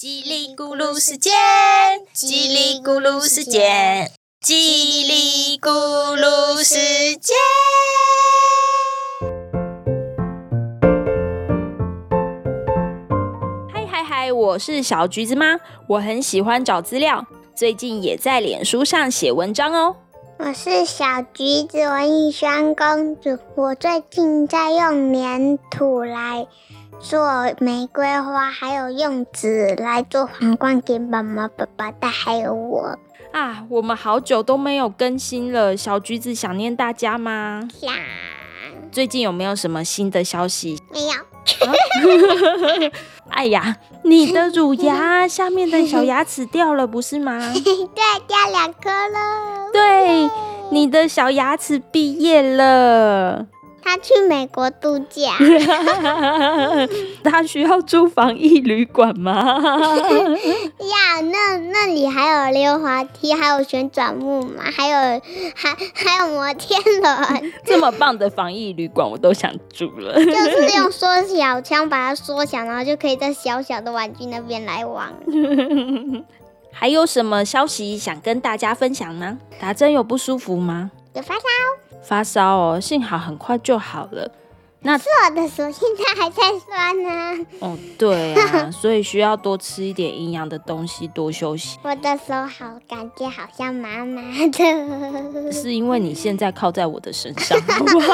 叽里咕噜时间，叽里咕噜时间，叽里咕噜时间。嗨嗨嗨！我是小橘子妈，我很喜欢找资料，最近也在脸书上写文章哦。我是小橘子文艺轩公主，我最近在用粘土来做玫瑰花，还有用纸来做皇冠给妈妈、爸爸戴，还有我。啊，我们好久都没有更新了，小橘子想念大家吗？想最近有没有什么新的消息？没有？哎呀，你的乳牙下面的小牙齿掉了，不是吗？对，掉两颗了。对，你的小牙齿毕业了。他去美国度假，他需要住防疫旅馆吗？呀，那那里还有溜滑梯，还有旋转木马，还有还还有摩天轮。这么棒的防疫旅馆，我都想住了。就是用缩小枪把它缩小，然后就可以在小小的玩具那边来玩。还有什么消息想跟大家分享吗？达真有不舒服吗？有发烧，发烧哦，幸好很快就好了。那是我的手现在还在酸呢。哦，对啊，所以需要多吃一点营养的东西，多休息。我的手好，感觉好像麻麻的。是因为你现在靠在我的身上，才不是，我手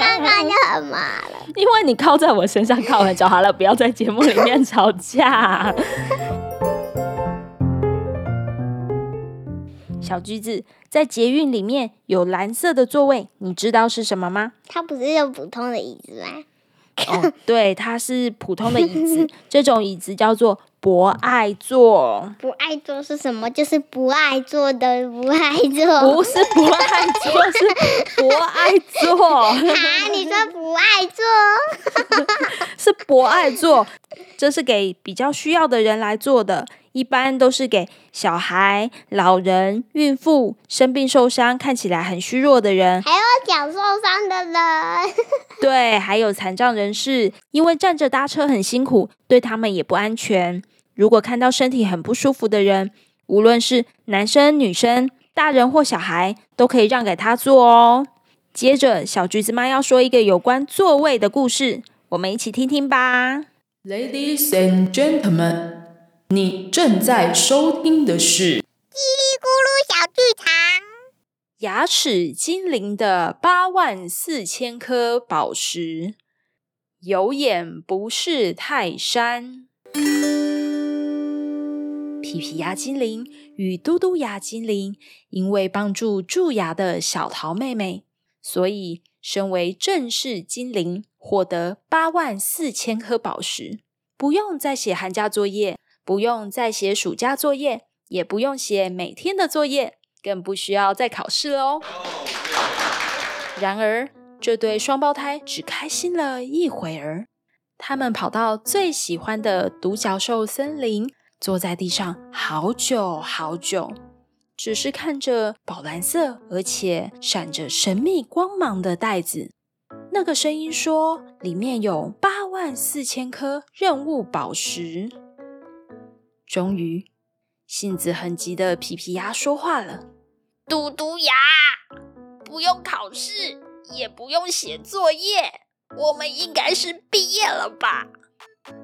刚刚就很麻了。因为你靠在我身上靠很久。好了，不要在节目里面吵架。小橘子在捷运里面有蓝色的座位，你知道是什么吗？它不是用普通的椅子吗？哦，对，它是普通的椅子，这种椅子叫做博爱做。不爱做是什么？就是不爱做的不爱做。不是不爱做，是博爱做，啊，你说不爱做？是博爱做，这是给比较需要的人来做的，一般都是给小孩、老人、孕妇、生病受伤、看起来很虚弱的人，还有脚受伤的人。对，还有残障人士，因为站着搭车很辛苦，对他们也不安全。如果看到身体很不舒服的人，无论是男生、女生、大人或小孩，都可以让给他坐哦。接着，小橘子妈要说一个有关座位的故事，我们一起听听吧。Ladies and gentlemen，你正在收听的是叽里咕噜小剧场。牙齿精灵的八万四千颗宝石，有眼不识泰山。皮皮牙精灵与嘟嘟牙精灵因为帮助蛀牙的小桃妹妹，所以身为正式精灵，获得八万四千颗宝石，不用再写寒假作业，不用再写暑假作业，也不用写每天的作业。更不需要再考试了哦。然而，这对双胞胎只开心了一会儿。他们跑到最喜欢的独角兽森林，坐在地上好久好久，只是看着宝蓝色而且闪着神秘光芒的袋子。那个声音说：“里面有八万四千颗任务宝石。”终于。性子很急的皮皮鸭说话了：“嘟嘟牙，不用考试，也不用写作业，我们应该是毕业了吧？”“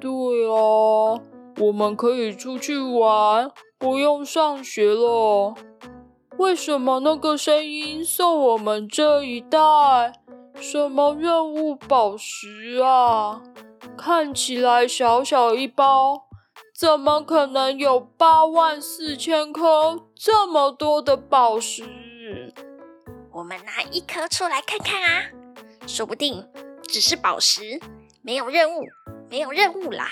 对啊，我们可以出去玩，不用上学了。为什么那个声音送我们这一袋什么任务宝石啊？看起来小小一包。”怎么可能有八万四千颗这么多的宝石？我们拿一颗出来看看啊，说不定只是宝石，没有任务，没有任务啦。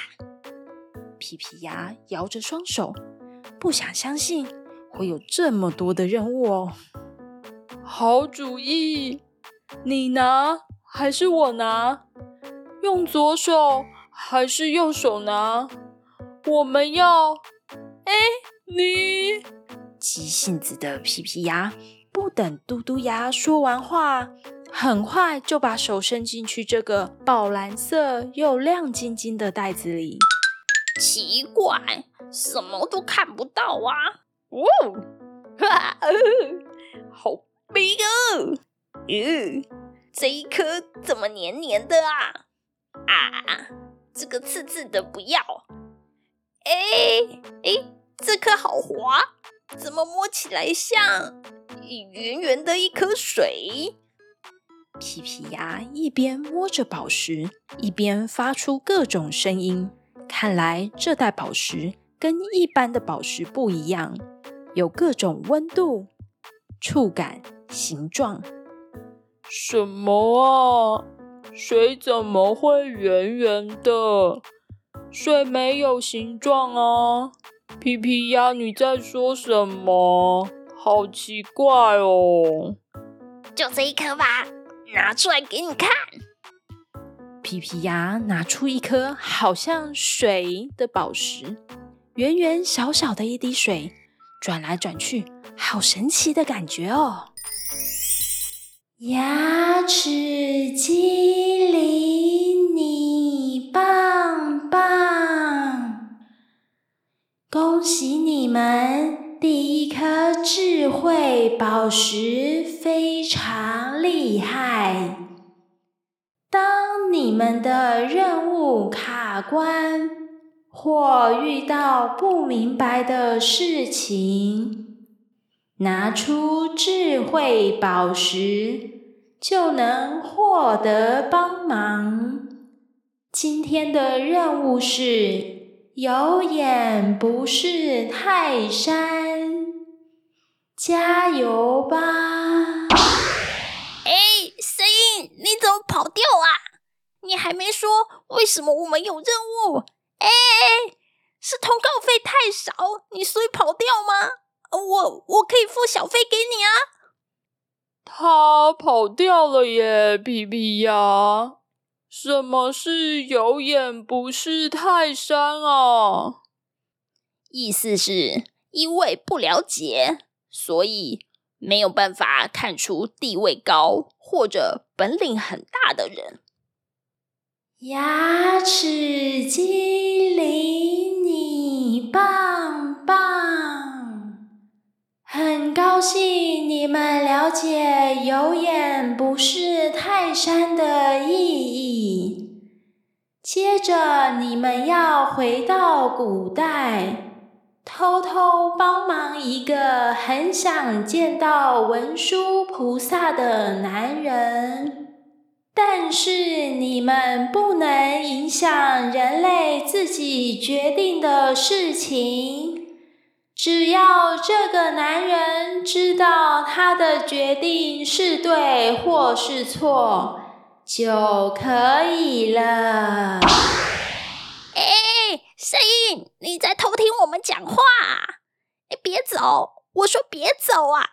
皮皮鸭摇着双手，不想相信会有这么多的任务哦。好主意，你拿还是我拿？用左手还是右手拿？我们要，哎，你急性子的皮皮鸭不等嘟嘟鸭说完话，很快就把手伸进去这个宝蓝色又亮晶晶的袋子里。奇怪，什么都看不到啊！哦，哈，好冰哦！嗯，这一颗怎么黏黏的啊？啊，这个刺刺的不要。哎哎，这颗好滑，怎么摸起来像圆圆的一颗水？皮皮鸭一边摸着宝石，一边发出各种声音。看来这袋宝石跟一般的宝石不一样，有各种温度、触感、形状。什么啊？水怎么会圆圆的？水没有形状啊！皮皮鸭，你在说什么？好奇怪哦！就这一颗吧，拿出来给你看。皮皮鸭拿出一颗好像水的宝石，圆圆小小的一滴水，转来转去，好神奇的感觉哦！牙齿精灵，你棒棒！恭喜你们，第一颗智慧宝石非常厉害。当你们的任务卡关，或遇到不明白的事情，拿出智慧宝石就能获得帮忙。今天的任务是有眼不识泰山，加油吧！哎，声音，你怎么跑掉啊？你还没说为什么我们有任务？哎，是通告费太少，你所以跑掉吗？我我可以付小费给你啊！他跑掉了耶，皮皮鸭。什么是有眼不识泰山啊？意思是因为不了解，所以没有办法看出地位高或者本领很大的人。牙齿精灵，你棒棒！很高兴你们了解“有眼不识泰山”的意义。接着，你们要回到古代，偷偷帮忙一个很想见到文殊菩萨的男人。但是你们不能影响人类自己决定的事情。只要这个男人知道他的决定是对或是错，就可以了。哎，声音，你在偷听我们讲话？哎，别走！我说别走啊！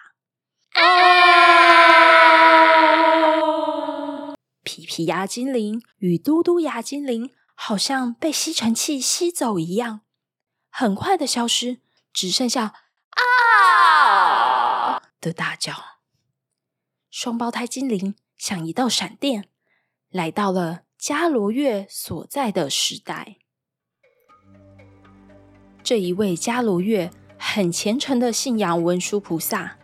啊！皮皮鸭精灵与嘟嘟鸭精灵好像被吸尘器吸走一样，很快的消失。只剩下啊的大叫。双胞胎精灵像一道闪电，来到了伽罗月所在的时代。这一位伽罗月很虔诚的信仰文殊菩萨。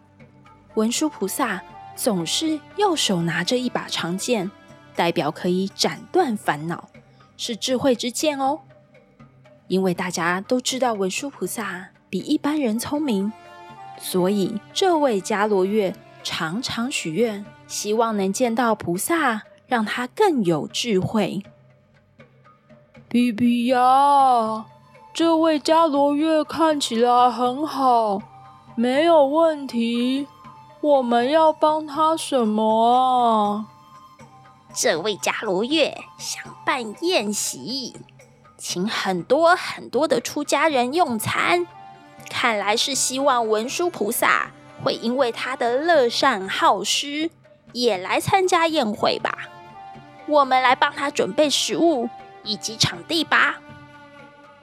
文殊菩萨总是右手拿着一把长剑，代表可以斩断烦恼，是智慧之剑哦。因为大家都知道文殊菩萨。比一般人聪明，所以这位伽罗月常常许愿，希望能见到菩萨，让他更有智慧。比比呀，这位伽罗月看起来很好，没有问题。我们要帮他什么啊？这位伽罗月想办宴席，请很多很多的出家人用餐。看来是希望文殊菩萨会因为他的乐善好施，也来参加宴会吧。我们来帮他准备食物以及场地吧。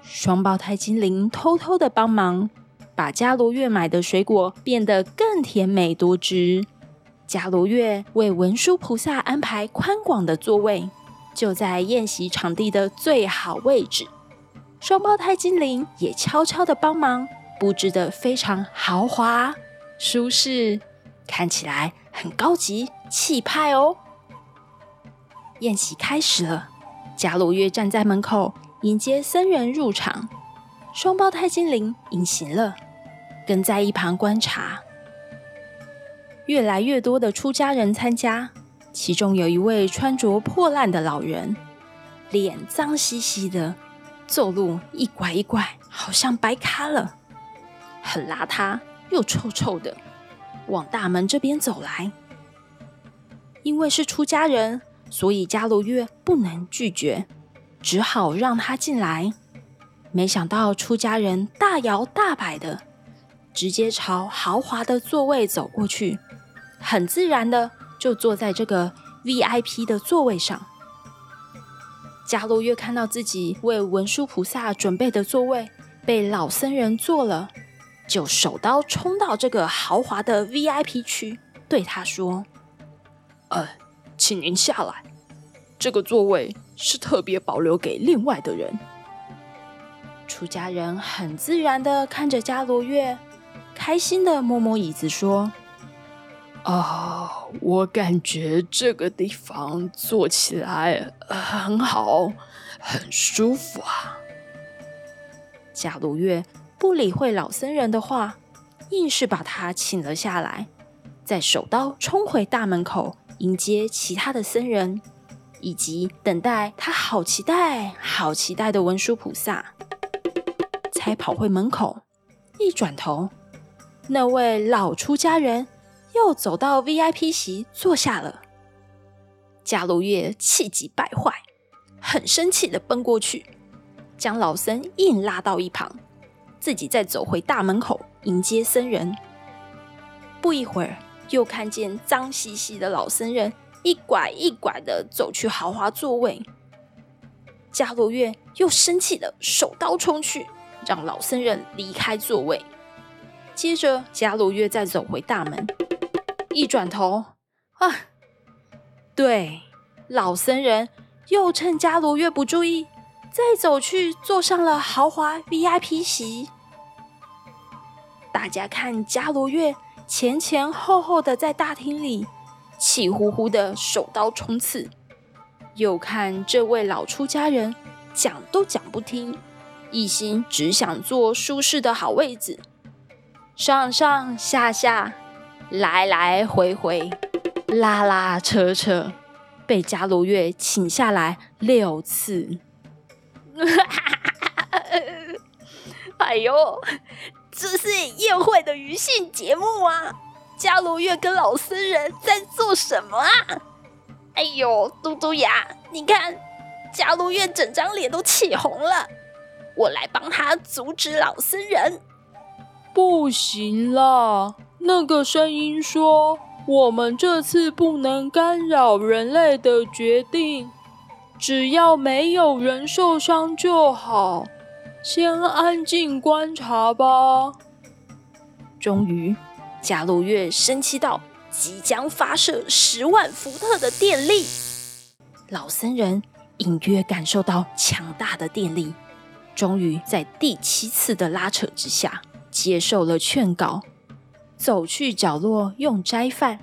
双胞胎精灵偷偷的帮忙，把伽罗月买的水果变得更甜美多汁。伽罗月为文殊菩萨安排宽广的座位，就在宴席场地的最好位置。双胞胎精灵也悄悄的帮忙，布置的非常豪华、舒适，看起来很高级、气派哦。宴席开始了，伽罗月站在门口迎接僧人入场，双胞胎精灵隐形了，跟在一旁观察。越来越多的出家人参加，其中有一位穿着破烂的老人，脸脏兮兮的，走路一拐一拐，好像白咖了，很邋遢又臭臭的，往大门这边走来。因为是出家人，所以伽罗月不能拒绝，只好让他进来。没想到出家人大摇大摆的，直接朝豪华的座位走过去。很自然的就坐在这个 VIP 的座位上。伽罗月看到自己为文殊菩萨准备的座位被老僧人坐了，就手刀冲到这个豪华的 VIP 区，对他说：“呃，请您下来，这个座位是特别保留给另外的人。”出家人很自然的看着伽罗月，开心的摸摸椅子说。啊，我感觉这个地方坐起来很好，很舒服啊。伽罗月不理会老僧人的话，硬是把他请了下来，再手刀冲回大门口迎接其他的僧人，以及等待他好期待、好期待的文殊菩萨。才跑回门口，一转头，那位老出家人。又走到 VIP 席坐下了，伽罗月气急败坏，很生气的奔过去，将老僧硬拉到一旁，自己再走回大门口迎接僧人。不一会儿，又看见脏兮兮的老僧人一拐一拐的走去豪华座位，伽罗月又生气的手刀冲去，让老僧人离开座位。接着，伽罗月再走回大门。一转头，啊，对，老僧人又趁伽罗月不注意，再走去坐上了豪华 VIP 席。大家看伽罗月前前后后的在大厅里气呼呼的手刀冲刺，又看这位老出家人讲都讲不听，一心只想坐舒适的好位子，上上下下。来来回回，拉拉扯扯，被伽罗月请下来六次。哎呦，这是宴会的余兴节目啊！伽罗月跟老僧人在做什么啊？哎呦，嘟嘟牙，你看，伽罗月整张脸都气红了。我来帮他阻止老僧人。不行啦。那个声音说：“我们这次不能干扰人类的决定，只要没有人受伤就好。先安静观察吧。”终于，伽罗月生气到即将发射十万伏特的电力。老僧人隐约感受到强大的电力，终于在第七次的拉扯之下，接受了劝告。走去角落用斋饭，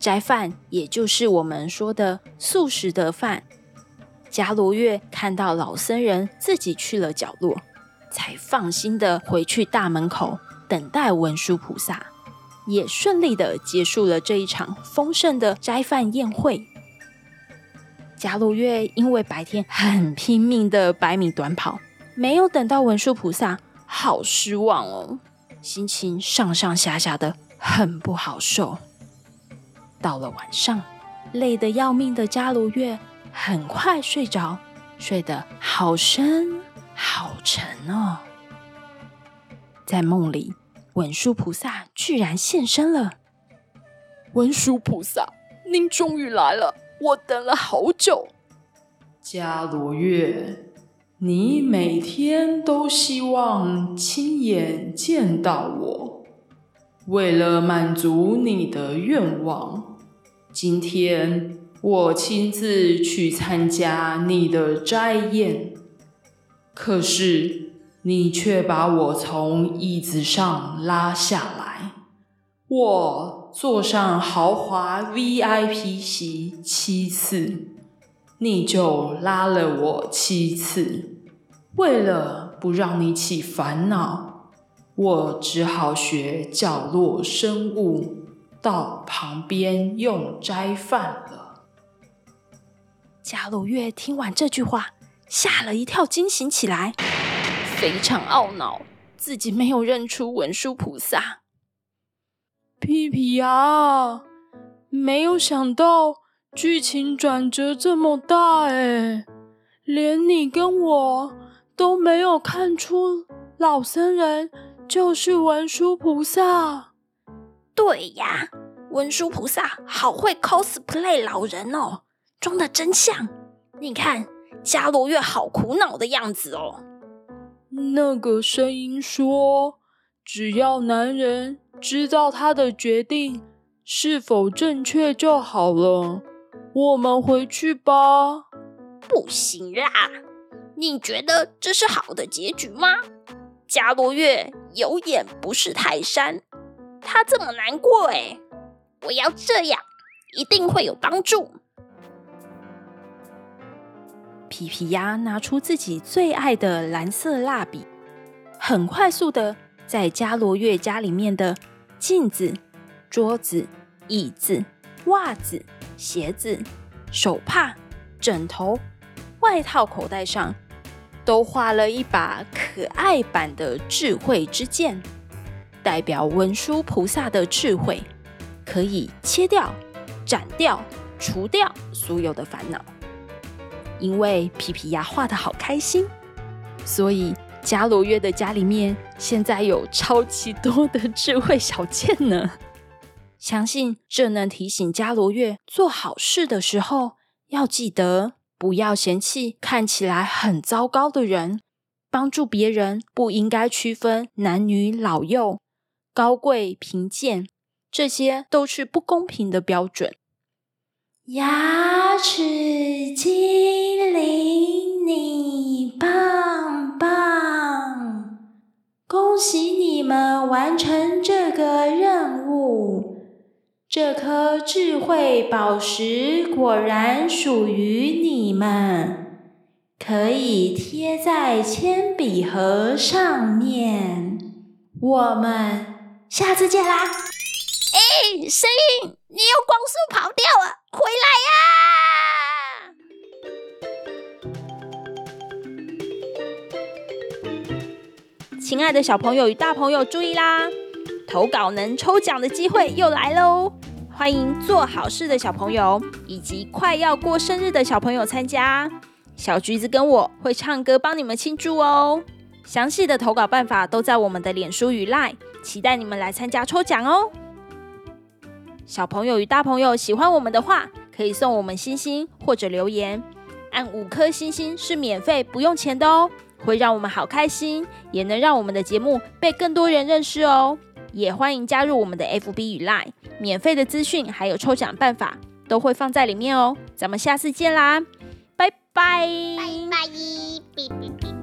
斋饭也就是我们说的素食的饭。伽罗月看到老僧人自己去了角落，才放心的回去大门口等待文殊菩萨，也顺利的结束了这一场丰盛的斋饭宴会。伽罗月因为白天很拼命的百米短跑，没有等到文殊菩萨，好失望哦。心情上上下下的，很不好受。到了晚上，累得要命的伽罗月很快睡着，睡得好深好沉哦。在梦里，文殊菩萨居然现身了。文殊菩萨，您终于来了，我等了好久。伽罗月。你每天都希望亲眼见到我，为了满足你的愿望，今天我亲自去参加你的斋宴。可是你却把我从椅子上拉下来，我坐上豪华 VIP 席七次，你就拉了我七次。为了不让你起烦恼，我只好学角落生物，到旁边用斋饭了。伽罗月听完这句话，吓了一跳，惊醒起来，非常懊恼自己没有认出文殊菩萨。屁屁呀，没有想到剧情转折这么大哎，连你跟我都没有看出老僧人就是文殊菩萨。对呀，文殊菩萨好会 cosplay 老人哦。装的真相，你看伽罗月好苦恼的样子哦。那个声音说：“只要男人知道他的决定是否正确就好了。”我们回去吧。不行啦！你觉得这是好的结局吗？伽罗月有眼不识泰山，他这么难过哎，我要这样一定会有帮助。皮皮鸭拿出自己最爱的蓝色蜡笔，很快速的在伽罗月家里面的镜子、桌子、椅子、袜子、鞋子、手帕、枕头、外套口袋上，都画了一把可爱版的智慧之剑，代表文殊菩萨的智慧，可以切掉、斩掉、除掉所有的烦恼。因为皮皮鸭画的好开心，所以伽罗月的家里面现在有超级多的智慧小剑呢。相信这能提醒伽罗月做好事的时候，要记得不要嫌弃看起来很糟糕的人。帮助别人不应该区分男女老幼、高贵贫贱，这些都是不公平的标准。牙齿精灵，你棒棒！恭喜你们完成这个任务。这颗智慧宝石果然属于你们，可以贴在铅笔盒上面。我们下次见啦！哎，声音，你用光速跑掉了。回来呀！亲爱的小朋友与大朋友注意啦，投稿能抽奖的机会又来喽！欢迎做好事的小朋友以及快要过生日的小朋友参加。小橘子跟我会唱歌帮你们庆祝哦。详细的投稿办法都在我们的脸书与 Line，期待你们来参加抽奖哦。小朋友与大朋友喜欢我们的话，可以送我们星星或者留言，按五颗星星是免费不用钱的哦，会让我们好开心，也能让我们的节目被更多人认识哦。也欢迎加入我们的 FB 与 Line，免费的资讯还有抽奖办法都会放在里面哦。咱们下次见啦，拜拜！拜拜。